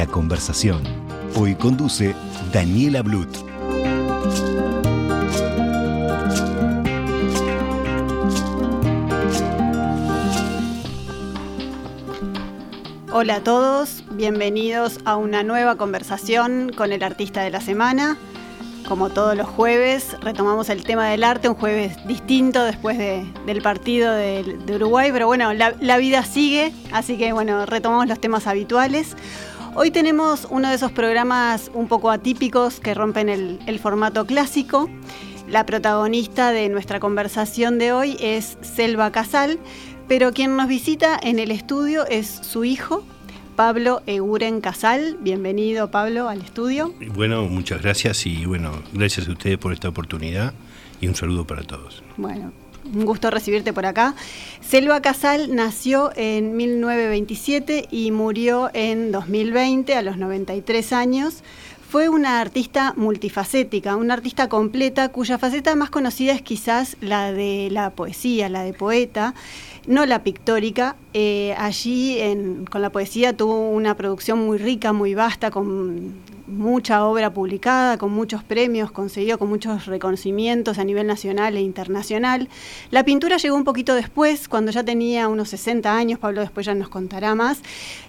La conversación. Hoy conduce Daniela Blut. Hola a todos, bienvenidos a una nueva conversación con el artista de la semana. Como todos los jueves, retomamos el tema del arte, un jueves distinto después del partido de, Uruguay, pero bueno, la, la vida sigue, así que bueno, retomamos los temas habituales. Hoy tenemos uno de esos programas un poco atípicos que rompen el, formato clásico. La protagonista de nuestra conversación de hoy es Selva Casal, pero quien nos visita en el estudio es su hijo, Pablo Eguren Casal. Bienvenido, Pablo, al estudio. Bueno, muchas gracias y bueno, gracias a ustedes por esta oportunidad y un saludo para todos. Bueno, un gusto recibirte por acá. Selva Casal nació en 1927 y murió en 2020 a los 93 años. Fue una artista multifacética, una artista completa cuya faceta más conocida es quizás la de la poesía, la de poeta no la pictórica. Eh, allí con la poesía tuvo una producción muy rica, muy vasta, con mucha obra publicada, con muchos premios, conseguido con muchos reconocimientos a nivel nacional e internacional. La pintura llegó un poquito después, cuando ya tenía unos 60 años, Pablo después ya nos contará más,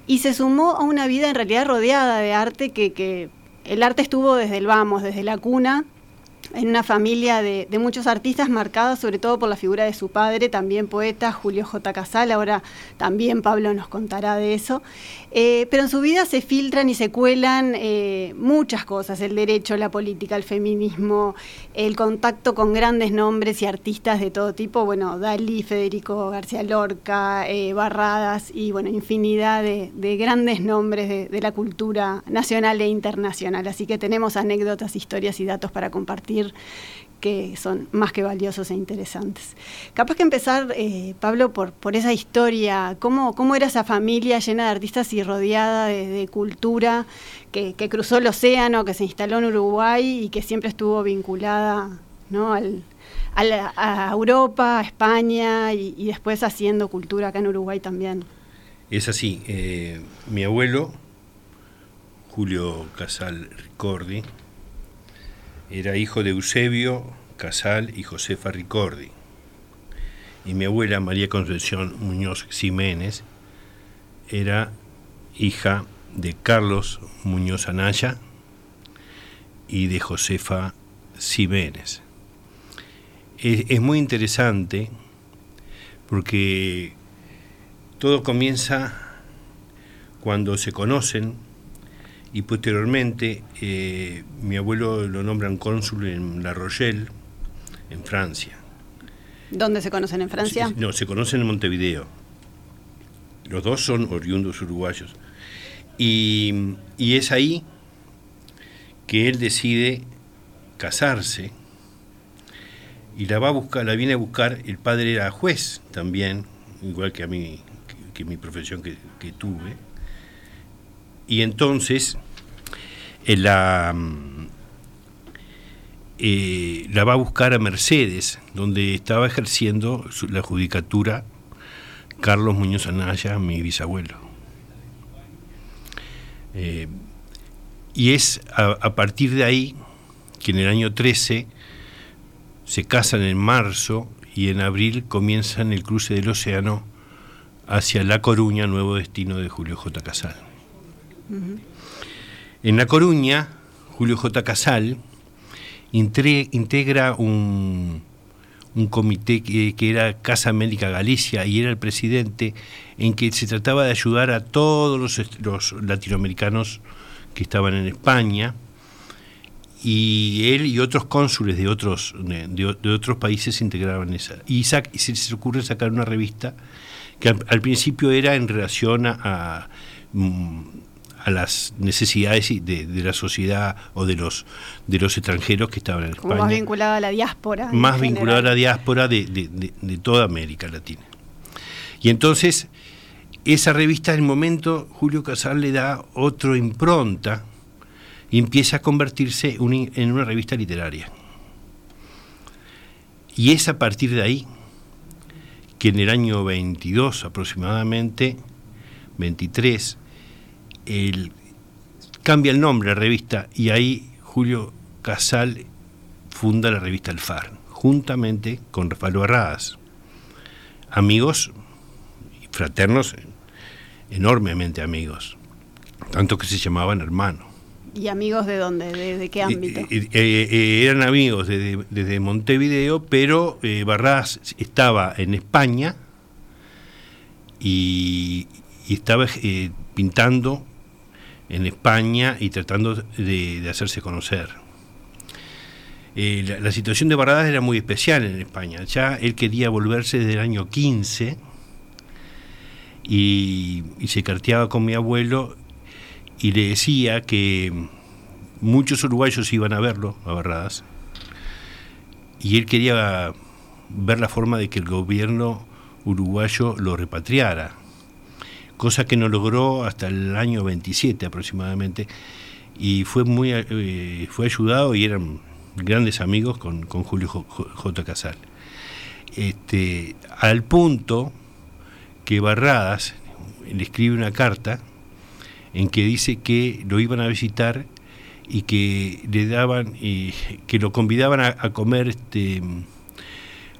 y se sumó a una vida en realidad rodeada de arte que, que el arte estuvo desde el vamos, desde la cuna en una familia de, muchos artistas marcados sobre todo por la figura de su padre, también poeta, Julio J. Casal, ahora también Pablo nos contará de eso. Eh, pero en su vida se filtran y se cuelan eh, muchas cosas, el derecho, la política, el feminismo, el contacto con grandes nombres y artistas de todo tipo, bueno, Dalí, Federico García Lorca, eh, Barradas y bueno, infinidad de, grandes nombres de, de la cultura nacional e internacional. Así que tenemos anécdotas, historias y datos para compartir que son más que valiosos e interesantes. Capaz que empezar, eh, Pablo, por, por esa historia, ¿cómo, ¿cómo era esa familia llena de artistas y rodeada de, cultura que, cruzó el océano, que se instaló en Uruguay y que siempre estuvo vinculada ¿no? Al, a, Europa, a España y, después haciendo cultura acá en Uruguay también? Es así, eh, mi abuelo, Julio Casal Ricordi, era hijo de Eusebio Casal y Josefa Ricordi. Y mi abuela María Concepción Muñoz Jiménez era hija de Carlos Muñoz Anaya y de Josefa Jiménez. Es, muy interesante porque todo comienza cuando se conocen y posteriormente eh, mi abuelo lo nombran cónsul en La Rochelle, en Francia. ¿Dónde se conocen en Francia? No, se conocen en Montevideo. Los dos son oriundos uruguayos. Y, y es ahí que él decide casarse y la va a buscar, la viene a buscar, el padre era juez también, igual que a mí, que, mi profesión que, que tuve y entonces eh, la, eh, la va a buscar a Mercedes, donde estaba ejerciendo la judicatura Carlos Muñoz Anaya, mi bisabuelo. Eh, y es a, partir de ahí que en el año 13 se casan en marzo y en abril comienzan el cruce del océano hacia La Coruña, nuevo destino de Julio J. Casal. En La Coruña, Julio J. Casal integra un, comité que, era Casa América Galicia y era el presidente en que se trataba de ayudar a todos los, latinoamericanos que estaban en España y él y otros cónsules de otros, de, otros países se integraban esa. Y, se, les ocurre sacar una revista que al, principio era en relación a, mm, a, las necesidades de, de, la sociedad o de los de los extranjeros que estaban en España. más vinculada a la diáspora. Más vinculada a la diáspora de, de, toda América Latina. Y entonces, esa revista, en el momento, Julio Casal le da otro impronta y empieza a convertirse en una revista literaria. Y es a partir de ahí que en el año 22 aproximadamente, 23, el, cambia el nombre de la revista y ahí Julio Casal funda la revista El Far, juntamente con Rafael Barradas, amigos fraternos, enormemente amigos, tanto que se llamaban hermanos. ¿Y amigos de dónde? ¿De, qué ámbito? Eh, eh, eran amigos desde, Montevideo, pero eh, Barras estaba en España y, estaba pintando en España y tratando de, hacerse conocer. La, situación de Barradas era muy especial en España. Ya él quería volverse desde el año 15 y, y se carteaba con mi abuelo y le decía que muchos uruguayos iban a verlo, a Barradas, y él quería ver la forma de que el gobierno uruguayo lo repatriara, cosa que no logró hasta el año 27 aproximadamente, y fue muy eh, fue ayudado y eran grandes amigos con, Julio J. Casal. Este, al punto que Barradas le escribe una carta en que dice que lo iban a visitar y que le daban, y que lo convidaban a, comer este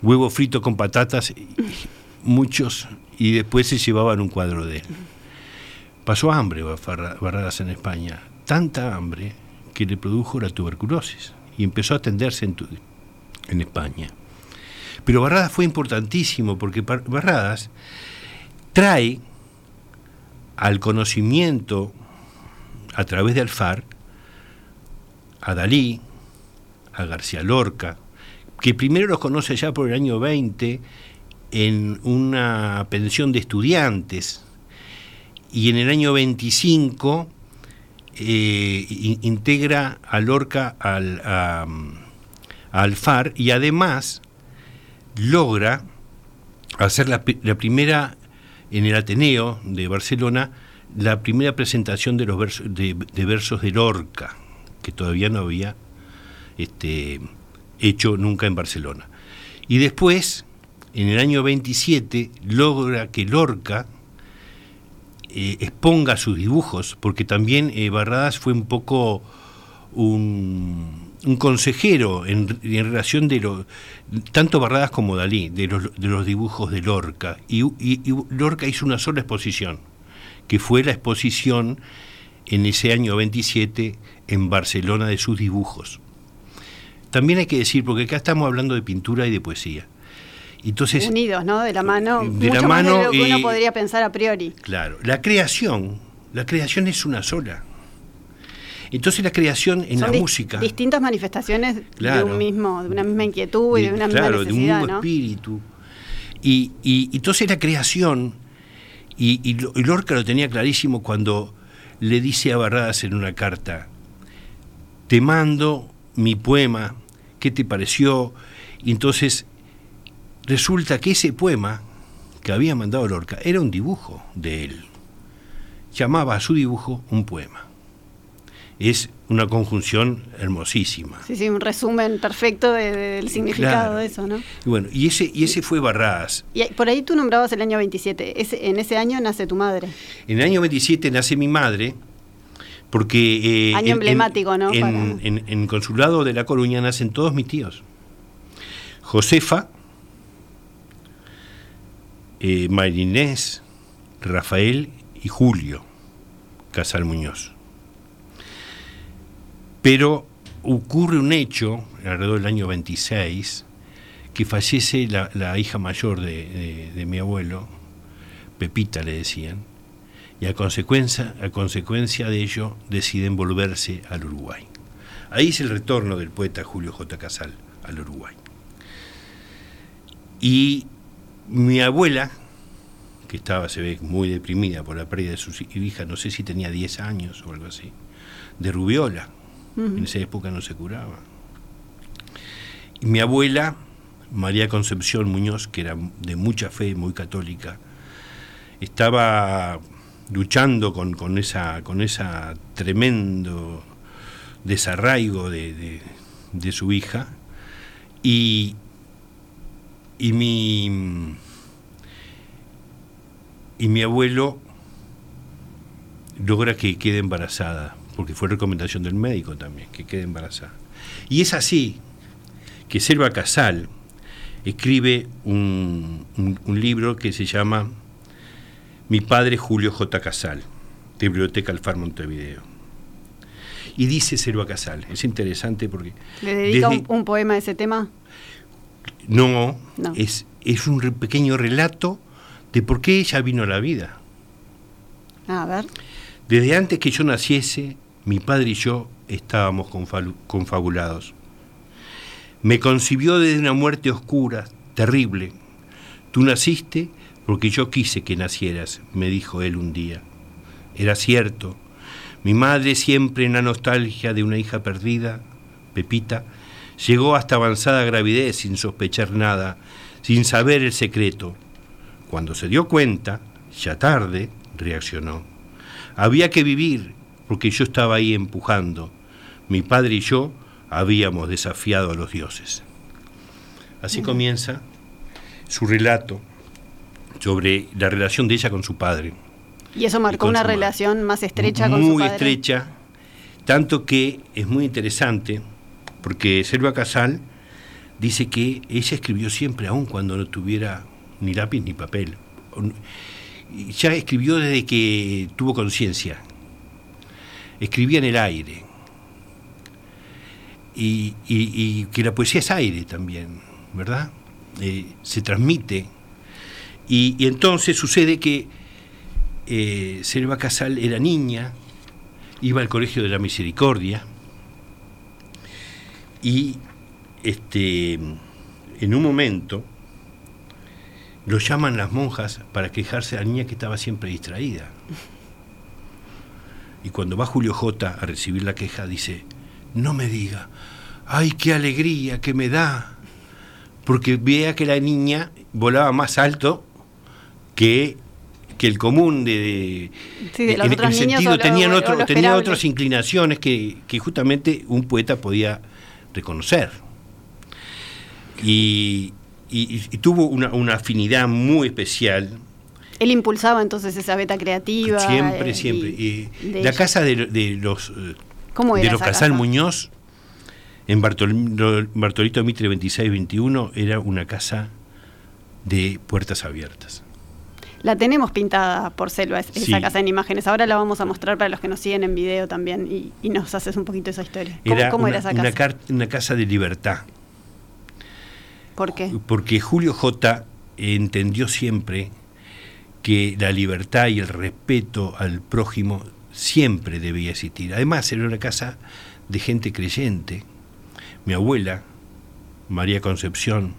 huevo frito con patatas, muchos, y después se llevaban un cuadro de él. Pasó hambre Barradas en España, tanta hambre que le produjo la tuberculosis y empezó a atenderse en, en España. Pero Barradas fue importantísimo porque Barradas trae al conocimiento a través de Alfar a Dalí, a García Lorca, que primero los conoce ya por el año 20 en una pensión de estudiantes y en el año 25 eh, integra a Lorca al, a, Alfar y además logra hacer la, primera en el Ateneo de Barcelona la primera presentación de los versos de, versos de Lorca, que todavía no había este, hecho nunca en Barcelona. Y después, en el año 27, logra que Lorca eh, exponga sus dibujos, porque también eh, Barradas fue un poco un, consejero en, relación de lo, tanto Barradas como Dalí, de los, de los dibujos de Lorca. Y, y, Lorca hizo una sola exposición, que fue la exposición en ese año 27 en Barcelona de sus dibujos. También hay que decir, porque acá estamos hablando de pintura y de poesía. Entonces, Unidos, ¿no? De la mano. De la mano. de lo que uno podría pensar a priori. Claro. La creación, la creación es una sola. Entonces la creación en la música. Distintas manifestaciones de un mismo, de una misma inquietud y de, una misma necesidad, de un mismo espíritu. Y, y, entonces la creación, y, y, Lorca lo tenía clarísimo cuando le dice a Barradas en una carta, te mando mi poema, ¿qué te pareció? Y entonces resulta que ese poema que había mandado Lorca era un dibujo de él. Llamaba a su dibujo un poema es una conjunción hermosísima. Sí, sí, un resumen perfecto del significado de eso, ¿no? Y bueno, y ese, y ese fue Barras. Y por ahí tú nombrabas el año 27. en ese año nace tu madre. En el año 27 nace mi madre, porque... Eh, año emblemático, ¿no? En, en, Consulado de La Coruña nacen todos mis tíos. Josefa, eh, Marinés, Rafael y Julio Casal Muñoz. Pero ocurre un hecho, alrededor del año 26, que fallece la, hija mayor de, mi abuelo, Pepita le decían, y a consecuencia, a consecuencia de ello deciden volverse al Uruguay. Ahí es el retorno del poeta Julio J. Casal al Uruguay. Y mi abuela, que estaba, se ve, muy deprimida por la pérdida de su hija, no sé si tenía 10 años o algo así, de rubiola. En esa época no se curaba. Y mi abuela, María Concepción Muñoz, que era de mucha fe, muy católica, estaba luchando con, esa, con esa tremendo desarraigo de, de su hija y, y mi y mi abuelo logra que quede embarazada, porque fue recomendación del médico también, que quede embarazada. Y es así que Selva Casal escribe un, libro que se llama Mi padre Julio J. Casal, de Biblioteca Alfar Montevideo. Y dice Selva Casal, es interesante porque... ¿Le dedica un, poema a ese tema? No, Es, es un pequeño relato de por qué ella vino a la vida. A ver. Desde antes que yo naciese, mi padre y yo estábamos confabulados. Me concibió desde una muerte oscura, terrible. Tú naciste porque yo quise que nacieras, me dijo él un día. Era cierto. Mi madre, siempre en la nostalgia de una hija perdida, Pepita, llegó hasta avanzada gravidez sin sospechar nada, sin saber el secreto. Cuando se dio cuenta, ya tarde, reaccionó. Había que vivir, porque yo estaba ahí empujando. Mi padre y yo habíamos desafiado a los dioses. Así comienza su relato sobre la relación de ella con su padre. Y eso marcó una relación más estrecha con su padre. Muy estrecha, tanto que es muy interesante, porque Selva Casal dice que ella escribió siempre, aun cuando no tuviera ni lápiz ni papel. Ya escribió desde que tuvo conciencia. Escribía en el aire. Y, que la poesía es aire también, ¿verdad? Eh, se transmite. Y, entonces sucede que eh, Selva Casal era niña, iba al Colegio de la Misericordia y este, en un momento lo llaman las monjas para quejarse a la niña que estaba siempre distraída. Y cuando va Julio J a recibir la queja, dice, no me diga, ay, qué alegría que me da, porque vea que la niña volaba más alto que, que el común de, de, en, el sentido tenían otro, tenía otras inclinaciones que, que justamente un poeta podía reconocer. Y, y, tuvo una, afinidad muy especial. Él impulsaba entonces esa beta creativa. Siempre, eh, siempre. Y la casa de, los, eh, de los Casal Muñoz, en Bartolito Mitre 2621, era una casa de puertas abiertas. La tenemos pintada por Selva, esa casa en imágenes. Ahora la vamos a mostrar para los que nos siguen en video también y, nos haces un poquito esa historia. ¿Cómo, era, esa casa? una casa de libertad ¿Por qué? Porque Julio J. entendió siempre que la libertad y el respeto al prójimo siempre debía existir. Además, era una casa de gente creyente. Mi abuela, María Concepción,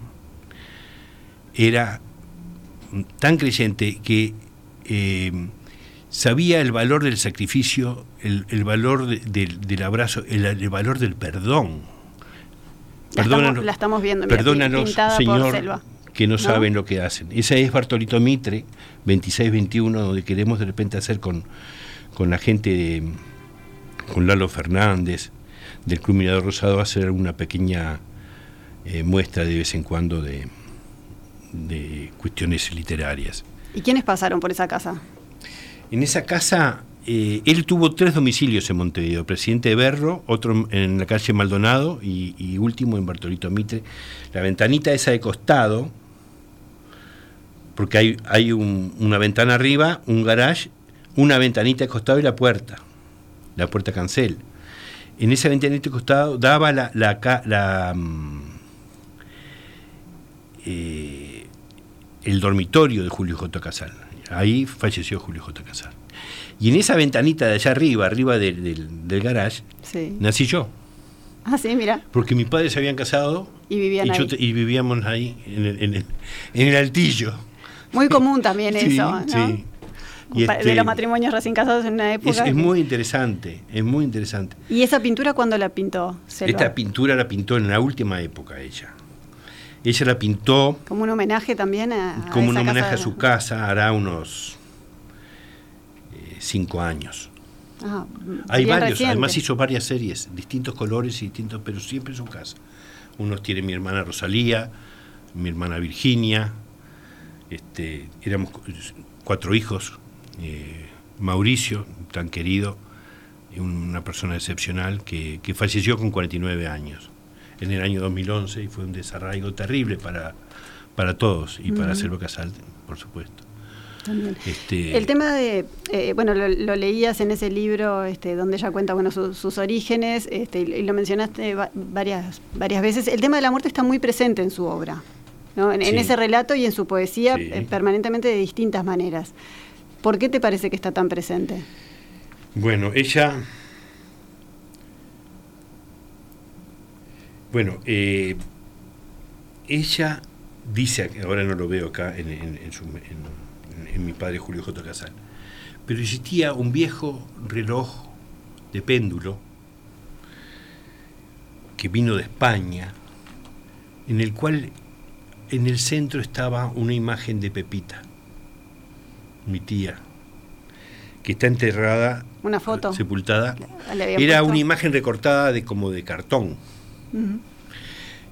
era tan creyente que eh, sabía el valor del sacrificio, el, valor del abrazo, el valor del perdón la, estamos, viendo, perdónanos, Señor, que no, saben lo que hacen. Esa es Bartolito Mitre, 26-21, donde queremos de repente hacer con, con la gente, de, con Lalo Fernández, del Club Rosado, hacer una pequeña eh, muestra de vez en cuando de, de cuestiones literarias. ¿Y quiénes pasaron por esa casa? En esa casa eh, él tuvo tres domicilios en Montevideo, presidente de Berro, otro en la calle Maldonado y, último en Bartolito Mitre. La ventanita esa de costado, porque hay, hay una ventana arriba, un garage, una ventanita de costado y la puerta, la puerta cancel. En esa ventanita de costado daba la, la, mm, eh, el dormitorio de Julio J. Casal. Ahí falleció Julio J. Casal. Y en esa ventanita de allá arriba, arriba del, del, garage, nací yo. Ah, sí, mira. Porque mis padres se habían casado y, vivían ahí. y vivíamos ahí, en el, en, el, en el, altillo. Muy común también eso, ¿no? Sí. Y de este, los matrimonios recién casados en una época. Es, es, muy interesante, es muy interesante. ¿Y esa pintura cuándo la pintó? Selva? Esta pintura la pintó en la última época ella. Ella la pintó. Como un homenaje también a. Como un homenaje a su casa, hará unos eh, cinco años. Ah, Hay varios, reciente. además hizo varias series, distintos colores y distintos, pero siempre en su casa. Unos tiene mi hermana Rosalía, mi hermana Virginia, este, éramos cuatro hijos, eh, Mauricio, tan querido, una persona excepcional que, que, falleció con 49 años en el año 2011 y fue un desarraigo terrible para, para todos y uh -huh. para Selva Casal, por supuesto. Este, el tema de, eh, bueno, lo, lo, leías en ese libro este, donde ella cuenta bueno, su, sus orígenes este, y lo mencionaste varias, varias veces. El tema de la muerte está muy presente en su obra, ¿no? en, sí. en, ese relato y en su poesía sí. eh, permanentemente de distintas maneras. ¿Por qué te parece que está tan presente? Bueno, ella... Bueno, eh, ella dice, ahora no lo veo acá en, en, en su... En, mi padre Julio J. Casal. Pero existía un viejo reloj de péndulo que vino de España, en el cual en el centro estaba una imagen de Pepita, mi tía, que está enterrada, una foto, sepultada. Era puesto? una imagen recortada de como de cartón.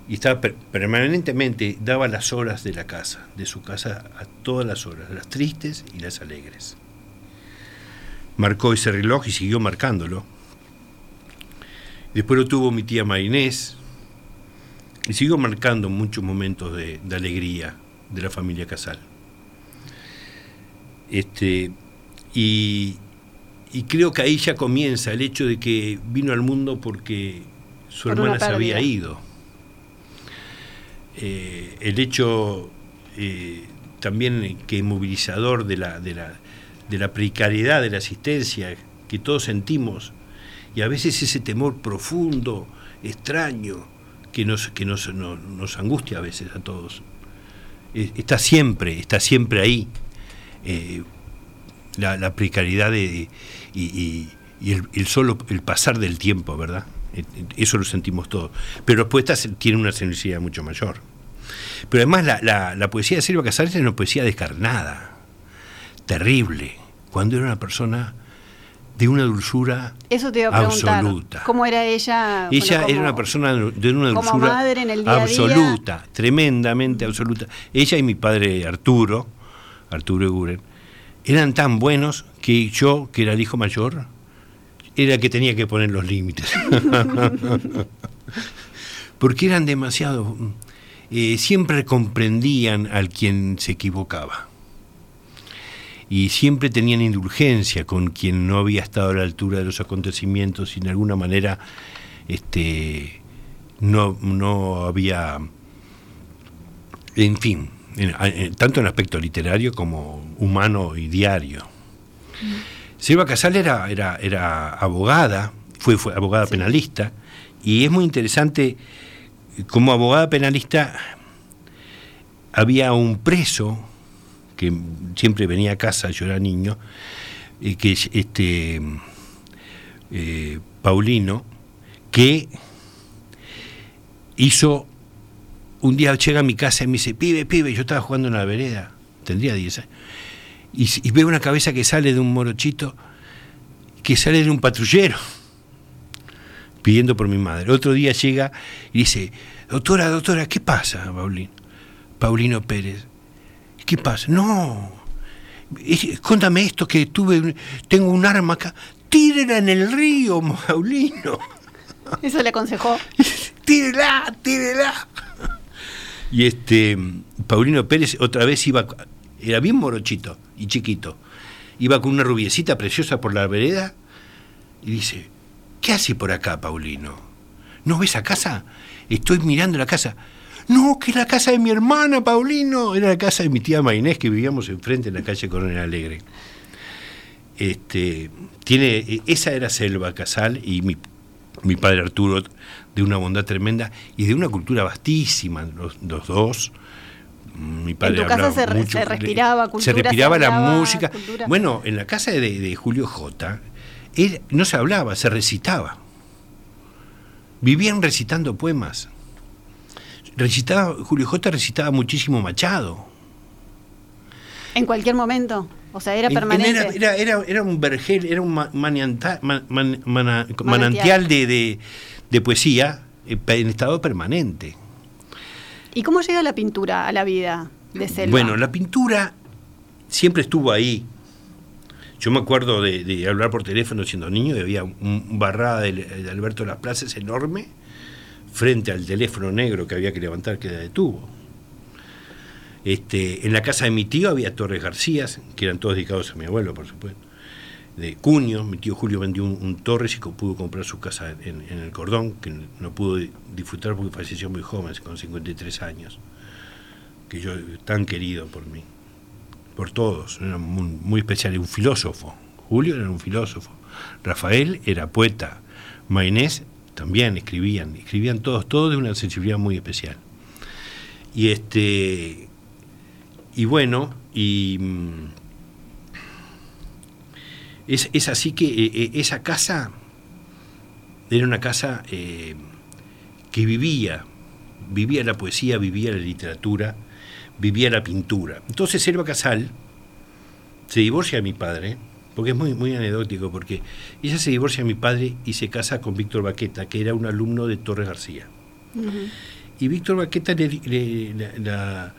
Y estaba per permanentemente, daba las horas de la casa, de su casa a todas las horas, las tristes y las alegres. Marcó ese reloj y siguió marcándolo. Después lo tuvo mi tía Marinés y siguió marcando muchos momentos de, de alegría de la familia Casal. Este, y, y, creo que ahí ya comienza el hecho de que vino al mundo porque su Por hermana se había ido eh, el hecho eh, también que movilizador de la, de, la, de la precariedad de la asistencia que todos sentimos y a veces ese temor profundo, extraño, que nos, que nos, nos, nos angustia a veces a todos. Eh, está siempre, está siempre ahí. Eh, la, la, precariedad de, y, y, y el, el, solo el pasar del tiempo, ¿verdad? Eso lo sentimos todos. Pero después tiene una sensibilidad mucho mayor. Pero además la, la, la poesía de Silvia Casares es una poesía descarnada, terrible, cuando era una persona de una dulzura Eso te iba a absoluta. ¿Cómo era ella? Ella bueno, era una persona de una dulzura madre en el día absoluta, día. tremendamente absoluta. Ella y mi padre Arturo, Arturo Eguren, eran tan buenos que yo, que era el hijo mayor, era que tenía que poner los límites. Porque eran demasiado... Eh, siempre comprendían al quien se equivocaba. Y siempre tenían indulgencia con quien no había estado a la altura de los acontecimientos y de alguna manera este, no, no había... En fin, en, en, tanto en aspecto literario como humano y diario. Mm. Silva Casal era, era, era abogada, fue, fue abogada sí. penalista, y es muy interesante, como abogada penalista había un preso que siempre venía a casa, yo era niño, eh, que es este eh, Paulino, que hizo, un día llega a mi casa y me dice, pibe, pibe, yo estaba jugando en la vereda, tendría 10 años y, y, veo una cabeza que sale de un morochito, que sale de un patrullero, pidiendo por mi madre. Otro día llega y dice, doctora, doctora, ¿qué pasa, Paulino? Paulino Pérez, ¿qué pasa? No, escóndame esto que tuve, tengo un arma acá, tírela en el río, Paulino. Eso le aconsejó. tírela, tírela. Y este, Paulino Pérez otra vez iba era bien morochito y chiquito. Iba con una rubiecita preciosa por la vereda y dice, ¿qué hace por acá, Paulino? ¿No ves a casa? Estoy mirando la casa. No, que es la casa de mi hermana, Paulino. Era la casa de mi tía Mainés, que vivíamos enfrente en la calle Coronel Alegre. Este, tiene, esa era Selva Casal y mi padre Arturo, de una bondad tremenda y de una cultura vastísima, los, dos. Mi padre en tu casa se, respiraba cultura. Se respiraba la música. Bueno, en la casa de, Julio J. no se hablaba, se recitaba. Vivían recitando poemas. Recitaba, Julio J. recitaba muchísimo Machado. ¿En cualquier momento? O sea, era permanente. Era, era, era, un vergel, era un manantial, de, de, poesía eh, en estado permanente. ¿Y cómo llega la pintura a la vida de Selva? Bueno, la pintura siempre estuvo ahí. Yo me acuerdo de, hablar por teléfono siendo niño y había un barrada de, Alberto de las Plazas enorme frente al teléfono negro que había que levantar que era de tubo. Este, en la casa de mi tío había Torres García, que eran todos dedicados a mi abuelo, por supuesto. De Cuño, mi tío Julio vendió un, Torres y pudo comprar su casa en, el Cordón, que no pudo disfrutar porque falleció muy joven, con 53 años. Que yo, tan querido por mí, por todos, era muy, especial, un filósofo. Julio era un filósofo. Rafael era poeta. Maynés también escribían, escribían todos, todos de una sensibilidad muy especial. Y este y bueno, y mm, es, así que eh, eh, esa casa era una casa eh, que vivía, vivía la poesía, vivía la literatura, vivía la pintura. Entonces Selva Casal se divorcia de mi padre, porque es muy, muy anecdótico, porque ella se divorcia de mi padre y se casa con Víctor Baqueta, que era un alumno de Torres García. Y Víctor Baqueta le, la,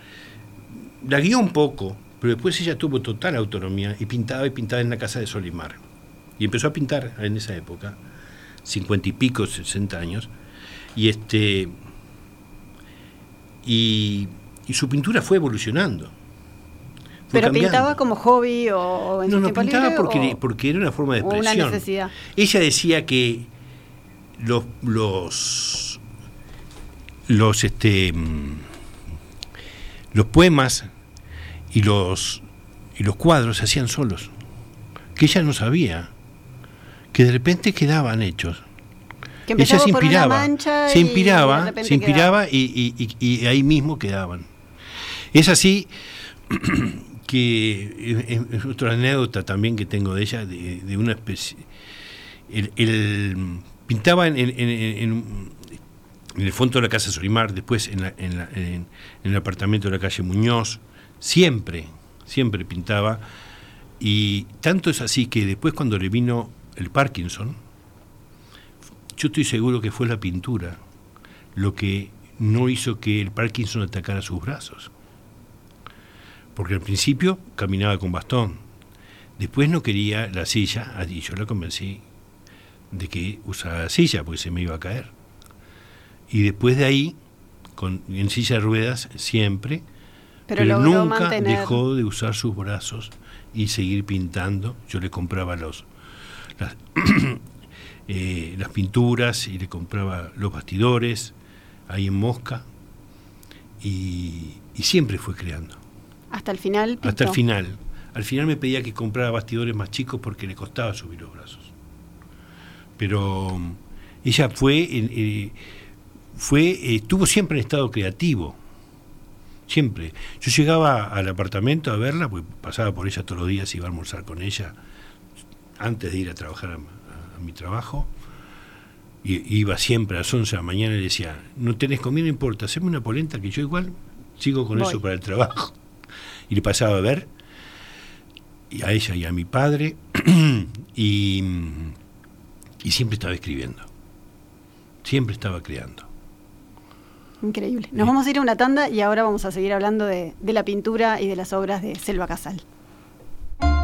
la guió un poco, pero después ella tuvo total autonomía y pintaba y pintaba en la casa de Solimar. Y empezó a pintar en esa época, cincuenta y pico, sesenta años, y este y, su pintura fue evolucionando. ¿Pero pintaba como hobby o en No, no, pintaba porque, porque era una forma de expresión. Una necesidad. Ella decía que los, los, los, este, mm, los poemas y los, y los cuadros se hacían solos, que ella no sabía, que de repente quedaban hechos. ella se inspiraba, se inspiraba, se inspiraba y, ahí mismo quedaban. Es así que es otra anécdota también que tengo de ella, de, una especie... El, pintaba en, en, el fondo de la casa Solimar, después en, en, el apartamento de la calle Muñoz, siempre, siempre pintaba. Y tanto es así que después cuando le vino el Parkinson, yo estoy seguro que fue la pintura lo que no hizo que el Parkinson atacara sus brazos. Porque al principio caminaba con bastón, después no quería la silla, y yo la convencí de que usara la silla porque se me iba a caer. Y después de ahí, con, en silla de ruedas, siempre, pero, nunca dejó de usar sus brazos y seguir pintando. Yo le compraba los las, eh, las pinturas y le compraba los bastidores ahí en Mosca y, siempre fue creando. Hasta el final. Hasta el final. Al final me pedía que comprara bastidores más chicos porque le costaba subir los brazos. Pero mm, ella fue, eh, fue estuvo siempre en estado creativo siempre. Yo llegaba al apartamento a verla, pues pasaba por ella todos los días, iba a almorzar con ella antes de ir a trabajar a, mi trabajo. Y iba siempre a las 11 de la mañana y le decía, no tenés comida, no importa, haceme una polenta que yo igual sigo con eso para el trabajo. Y le pasaba a ver y a ella y a mi padre y, y siempre estaba escribiendo, siempre estaba creando. Increíble. Nos vamos a ir a una tanda y ahora vamos a seguir hablando de, de la pintura y de las obras de Selva Casal.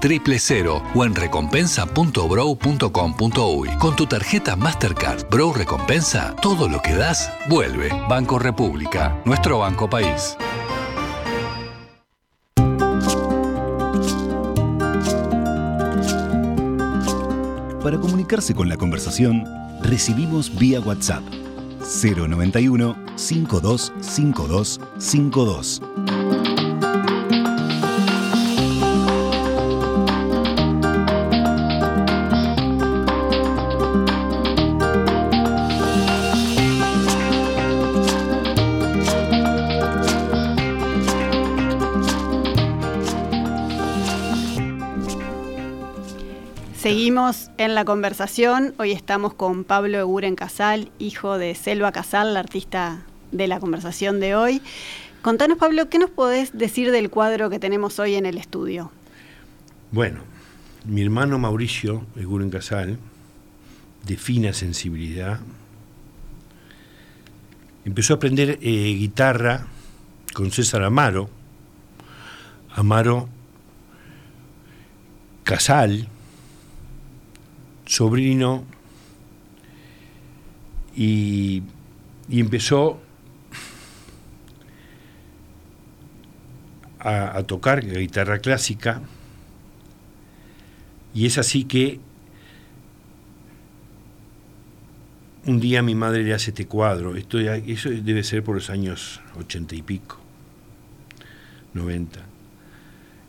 triple cero o en recompensa.brow.com.uy. Con tu tarjeta Mastercard Brow Recompensa, todo lo que das vuelve. Banco República, nuestro banco país. Para comunicarse con la conversación, recibimos vía WhatsApp 091 525252. 52. Seguimos en la conversación. Hoy estamos con Pablo Eguren Casal, hijo de Selva Casal, la artista de la conversación de hoy. Contanos, Pablo, ¿qué nos podés decir del cuadro que tenemos hoy en el estudio? Bueno, mi hermano Mauricio Eguren Casal, de fina sensibilidad, empezó a aprender eh, guitarra con César Amaro. Amaro Casal, sobrino y, empezó a, tocar guitarra clásica. Y es así que un día mi madre le hace este cuadro, esto eso debe ser por los años ochenta y pico, noventa,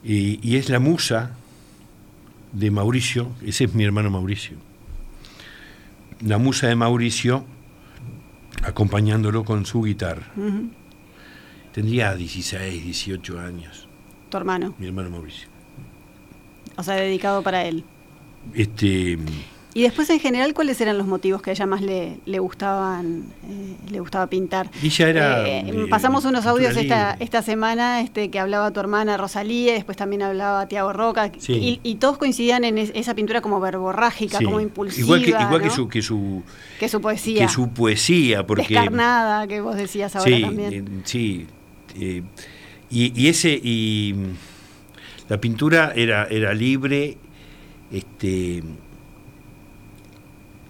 y es la musa de Mauricio, ese es mi hermano Mauricio, la musa de Mauricio acompañándolo con su guitarra. Tendría 16, 18 años. ¿Tu hermano? Mi hermano Mauricio. O sea, dedicado para él. Este y después, en general, ¿cuáles eran los motivos que a ella más le, le gustaban, eh, le gustaba pintar? era... Eh, pasamos unos audios esta, esta semana este, que hablaba tu hermana Rosalía, después también hablaba Tiago Roca, y, todos coincidían en esa pintura como verborrágica, como impulsiva. Igual, que, igual que, su, que, su, que su poesía. Que su poesía, porque... Descarnada, que vos decías ahora también. Eh, sí, y, y ese... Y, la pintura era, era libre, este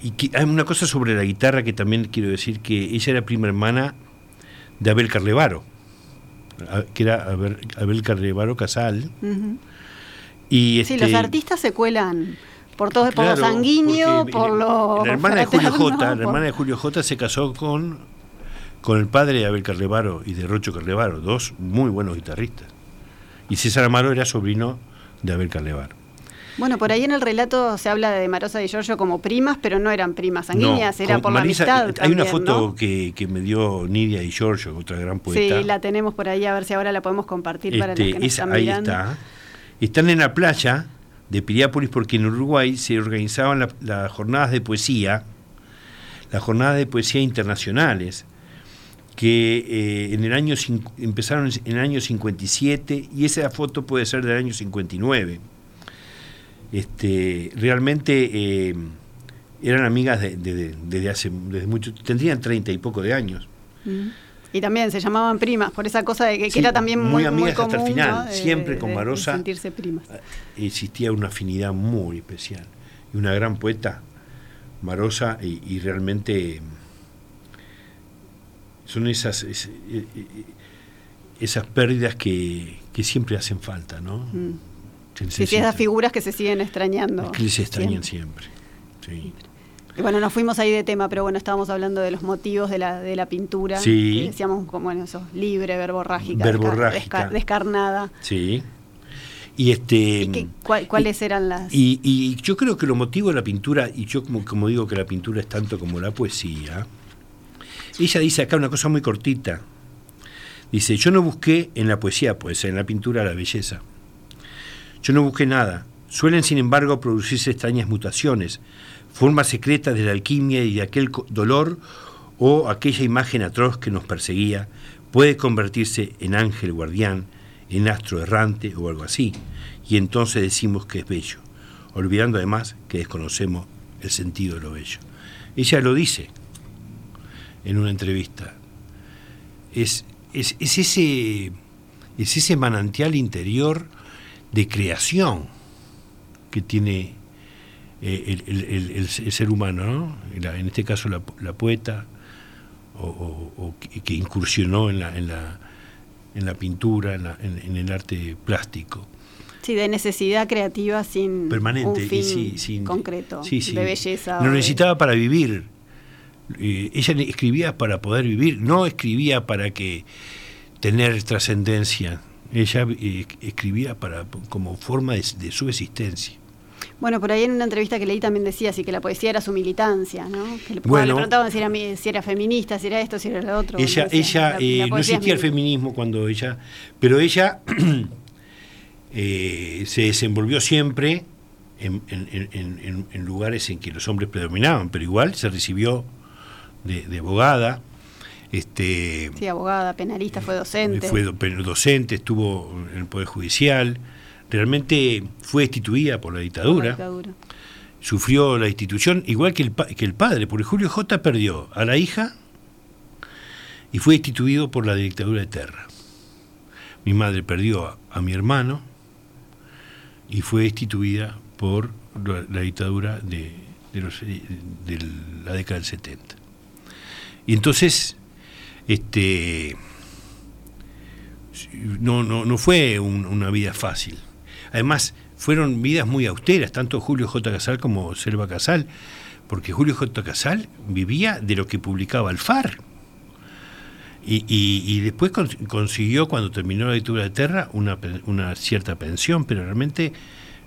y hay una cosa sobre la guitarra que también quiero decir, que ella era prima hermana de Abel Carlevaro, que era Abel, Carlevaro Casal. y sí, los este artistas se cuelan por todo, por lo sanguíneo, por lo... La hermana de Julio J, la hermana de Julio J se casó con, con el padre de Abel Carlevaro y de Rocho Carlevaro, dos muy buenos guitarristas. Y César Amaro era sobrino de Abel Carlevaro. Bueno, por ahí en el relato se habla de Marosa y Giorgio como primas, pero no eran primas sanguíneas, era por la amistad. Hay una foto que, me dio Nidia y Giorgio, otra gran poeta. Sí, la tenemos por ahí, a ver si ahora la podemos compartir para los este, que nos están ahí está. Están en la playa de Piriápolis porque en Uruguay se organizaban las jornadas de poesía, las jornadas de poesía internacionales, que eh, en el año empezaron en el año 57 y esa foto puede ser del año 59 este, realmente eh, eran amigas desde hace desde mucho, tendrían treinta y poco de años. Mm. Y también se llamaban primas, por esa cosa de que, era también muy, muy amigas hasta el final. Siempre con Marosa sentirse primas. Eh, existía una afinidad muy especial. Y una gran poeta, Marosa, y, realmente son esas, eh, esas pérdidas que, siempre hacen falta, ¿no? Mm. Sí, sí, esas figuras que se siguen extrañando. Que se extrañan siempre. Sí. bueno, nos fuimos ahí de tema, pero bueno, estábamos hablando de los motivos de la, de la pintura. Sí. decíamos como bueno, eso, libre, verborrágica, verborrágica. descarnada. Sí. Y este cuáles eran las y, yo creo que los motivos de la pintura y yo como, como digo que la pintura es tanto como la poesía ella dice acá una cosa muy cortita dice yo no busqué en la poesía pues en la pintura la belleza yo no busqué nada. Suelen, sin embargo, producirse extrañas mutaciones, formas secretas de la alquimia y de aquel dolor o aquella imagen atroz que nos perseguía puede convertirse en ángel guardián, en astro errante o algo así, y entonces decimos que es bello, olvidando además que desconocemos el sentido de lo bello. Ella lo dice en una entrevista. Es, es, es ese, es ese manantial interior de creación que tiene eh, el, ser humano, ¿no? en este caso la, poeta, o, que incursionó en la, en la, en la pintura, en, el arte plástico. Sí, de necesidad creativa sin permanente un fin sí, sin, concreto, de belleza. Lo necesitaba para vivir. Eh, ella escribía para poder vivir, no escribía para que tener trascendencia. Ella eh, escribía para como forma de, su existencia. Bueno, por ahí en una entrevista que leí también decía así que la poesía era su militancia, ¿no? Que le, bueno, le preguntaban si era, si era feminista, si era esto, si era lo otro. Ella, ella eh, no existía el feminismo cuando ella, pero ella eh, se desenvolvió siempre en, en, lugares en que los hombres predominaban, pero igual se recibió de, de abogada, este, sí, abogada, penalista, fue docente. Fue docente, estuvo en el Poder Judicial. Realmente fue destituida por la dictadura. Sufrió la institución igual que el, que el padre, porque Julio J. perdió a la hija y fue destituido por la dictadura de Terra. Mi madre perdió a, mi hermano y fue destituida por la, dictadura de, de la década del 70. Y entonces este, no, no, no fue una vida fácil. Además, fueron vidas muy austeras, tanto Julio J. Casal como Selva Casal, porque Julio J. Casal vivía de lo que publicaba el FAR. Y, después consiguió, cuando terminó la dictadura de Terra, una, una cierta pensión, pero realmente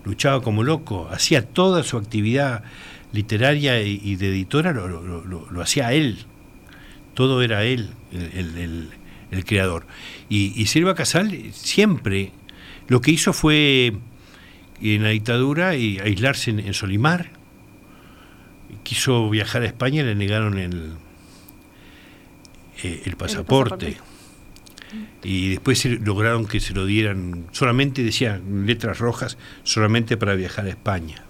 luchaba como loco, hacía toda su actividad literaria y, de editora, lo, lo, lo hacía él, todo era él, el, creador. Y, Silva Casal siempre lo que hizo fue en la dictadura y aislarse en, Solimar. Quiso viajar a España, le negaron el, eh, el, pasaporte. Y después lograron que se lo dieran, solamente decía letras rojas, solamente para viajar a España.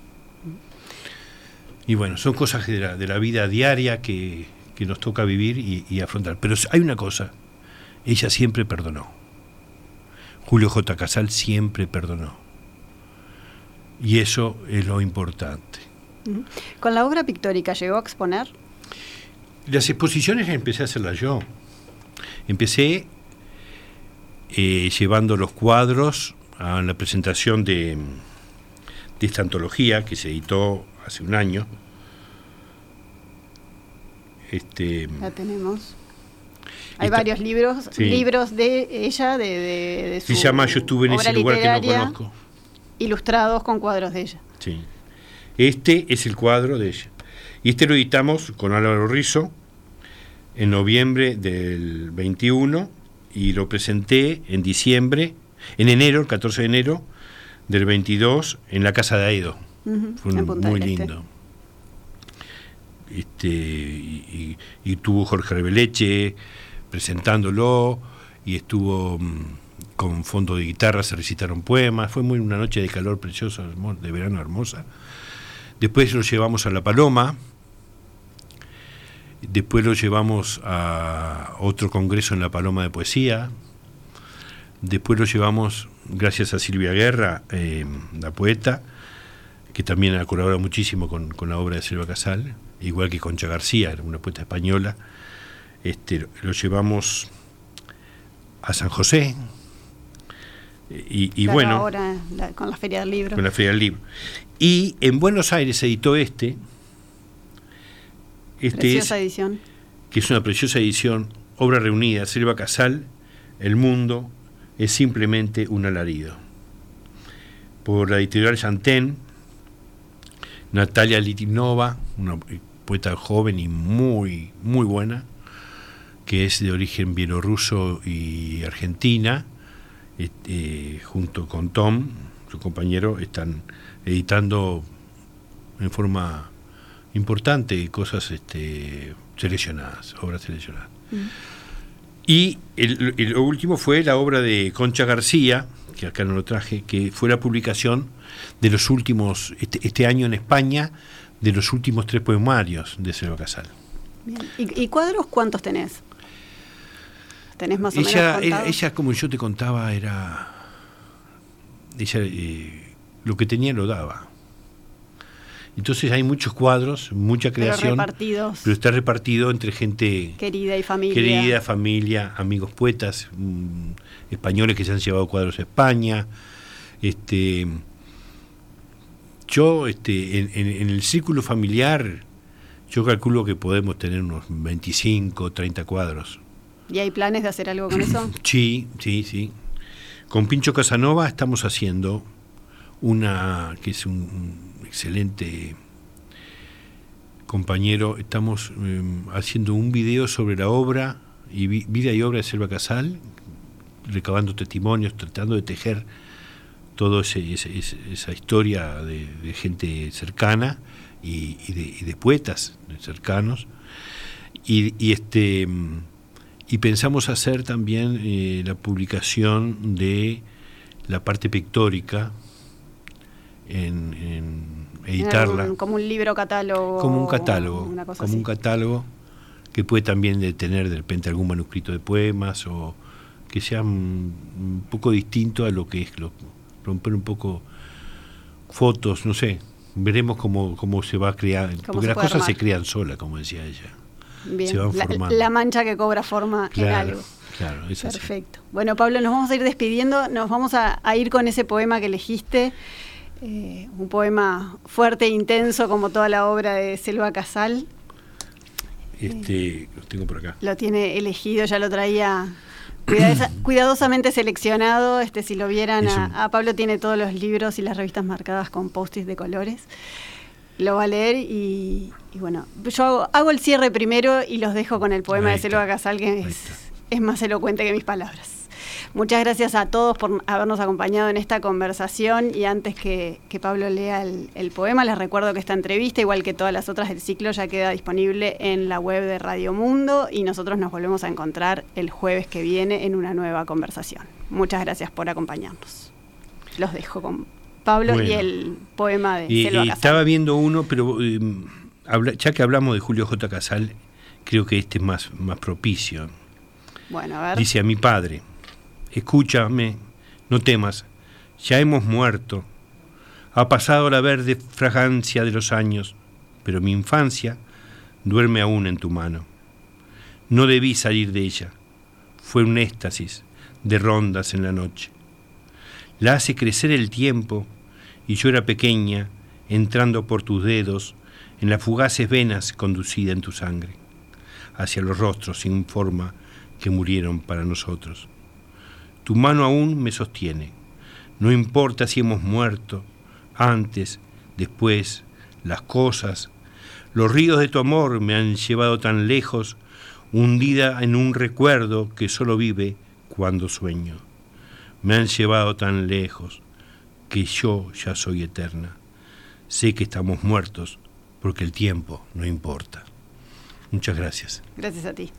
Y bueno, son cosas de la, de la vida diaria que, que nos toca vivir y, afrontar. Pero hay una cosa, ella siempre perdonó. Julio J. Casal siempre perdonó. Y eso es lo importante. ¿Con la obra pictórica llegó a exponer? Las exposiciones empecé a hacerlas yo. Empecé eh, llevando los cuadros a la presentación de, de esta antología que se editó hace un año, este, la tenemos. Hay varios libros, libros de ella, de, de, su Se llama Yo estuve en ese lugar que no conozco. Ilustrados con cuadros de ella. Sí. Este es el cuadro de ella. Y este lo editamos con Álvaro Rizo en noviembre del 21 y lo presenté en diciembre, en enero, el 14 de enero del 22, en la casa de Aedo. Fue muy este. lindo este, y, tuvo Jorge Reveleche presentándolo y estuvo mm, con fondo de guitarra, se recitaron poemas, fue muy una noche de calor preciosa, de verano hermosa. Después lo llevamos a La Paloma, después lo llevamos a otro congreso en La Paloma de Poesía, después lo llevamos, gracias a Silvia Guerra, eh, la poeta, que también ha colaborado muchísimo con, con la obra de Silvia Casal, igual que Concha García, una poeta española, este, lo llevamos a San José. Y, bueno. Ahora con la Feria del Libro. Con la Feria del Libro. Y en Buenos Aires se editó este. Este preciosa edición. Que es una preciosa edición, obra reunida, Silva Casal, El Mundo es simplemente un alarido. Por la editorial Chantén, Natalia Litinova, una poeta joven y muy, muy buena, que es de origen bielorruso y argentina, este, junto con Tom, su compañero, están editando en forma importante cosas este, seleccionadas, obras seleccionadas. Mm. Y lo último fue la obra de Concha García, que acá no lo traje, que fue la publicación de los últimos, este, este año en España, de los últimos tres poemarios de Selva Casal. ¿Y, cuadros cuántos tenés? ¿Tenés más o ella, menos ella, como yo te contaba, era... Ella eh, lo que tenía lo daba. Entonces hay muchos cuadros, mucha creación. Pero repartidos. Pero está repartido entre gente querida y familia. Querida, familia, amigos poetas mm, españoles que se han llevado cuadros a España. Este, yo, este, en, el círculo familiar, yo calculo que podemos tener unos 25, 30 cuadros. ¿Y hay planes de hacer algo con eso? Sí, sí, sí. Con Pincho Casanova estamos haciendo una que es un excelente compañero, estamos em, haciendo un video sobre la obra y vida y obra de Selva Casal, recabando testimonios, tratando de tejer toda esa historia de, gente cercana y, de, poetas cercanos. Y, este y pensamos hacer también eh, la publicación de la parte pictórica en, editarla. como un libro catálogo. Como un catálogo. como un catálogo que puede también tener de repente algún manuscrito de poemas o que sea un, poco distinto a lo que es, lo, romper un poco fotos, no sé. Veremos cómo, cómo se va a crear, porque las cosas se crean solas, como decía ella. Se van la, la, mancha que cobra forma en algo. Claro, es Perfecto. Bueno, Pablo, nos vamos a ir despidiendo. Nos vamos a ir con ese poema que elegiste. Eh, un poema fuerte e intenso como toda la obra de Selva Casal. Este, lo tengo por acá. Lo tiene elegido, ya lo traía cuidadosamente seleccionado. Este, si lo vieran, a, Pablo tiene todos los libros y las revistas marcadas con post de colores. Lo va a leer y, bueno, yo hago, el cierre primero y los dejo con el poema de Selva Casal, que es más elocuente que mis palabras. Muchas gracias a todos por habernos acompañado en esta conversación y antes que, Pablo lea el, poema, les recuerdo que esta entrevista, igual que todas las otras del ciclo, ya queda disponible en la web de Radio Mundo y nosotros nos volvemos a encontrar el jueves que viene en una nueva conversación. Muchas gracias por acompañarnos. Los dejo con Pablo y el poema de y, Estaba viendo uno, pero em, ya que hablamos de Julio J. Casal, creo que este es más, más propicio. Bueno, a ver. Dice a mi padre. Escúchame, no temas, ya hemos muerto. Ha pasado la verde fragancia de los años, pero mi infancia duerme aún en tu mano. No debí salir de ella. Fue un éxtasis de rondas en la noche. La hace crecer el tiempo y yo era pequeña, entrando por tus dedos en las fugaces venas conducida en tu sangre, hacia los rostros sin forma que murieron para nosotros. Tu mano aún me sostiene. No importa si hemos muerto, antes, después, las cosas. Los ríos de tu amor me han llevado tan lejos, hundida en un recuerdo que solo vive cuando sueño. Me han llevado tan lejos que yo ya soy eterna. Sé que estamos muertos porque el tiempo no importa. Muchas gracias. Gracias a ti.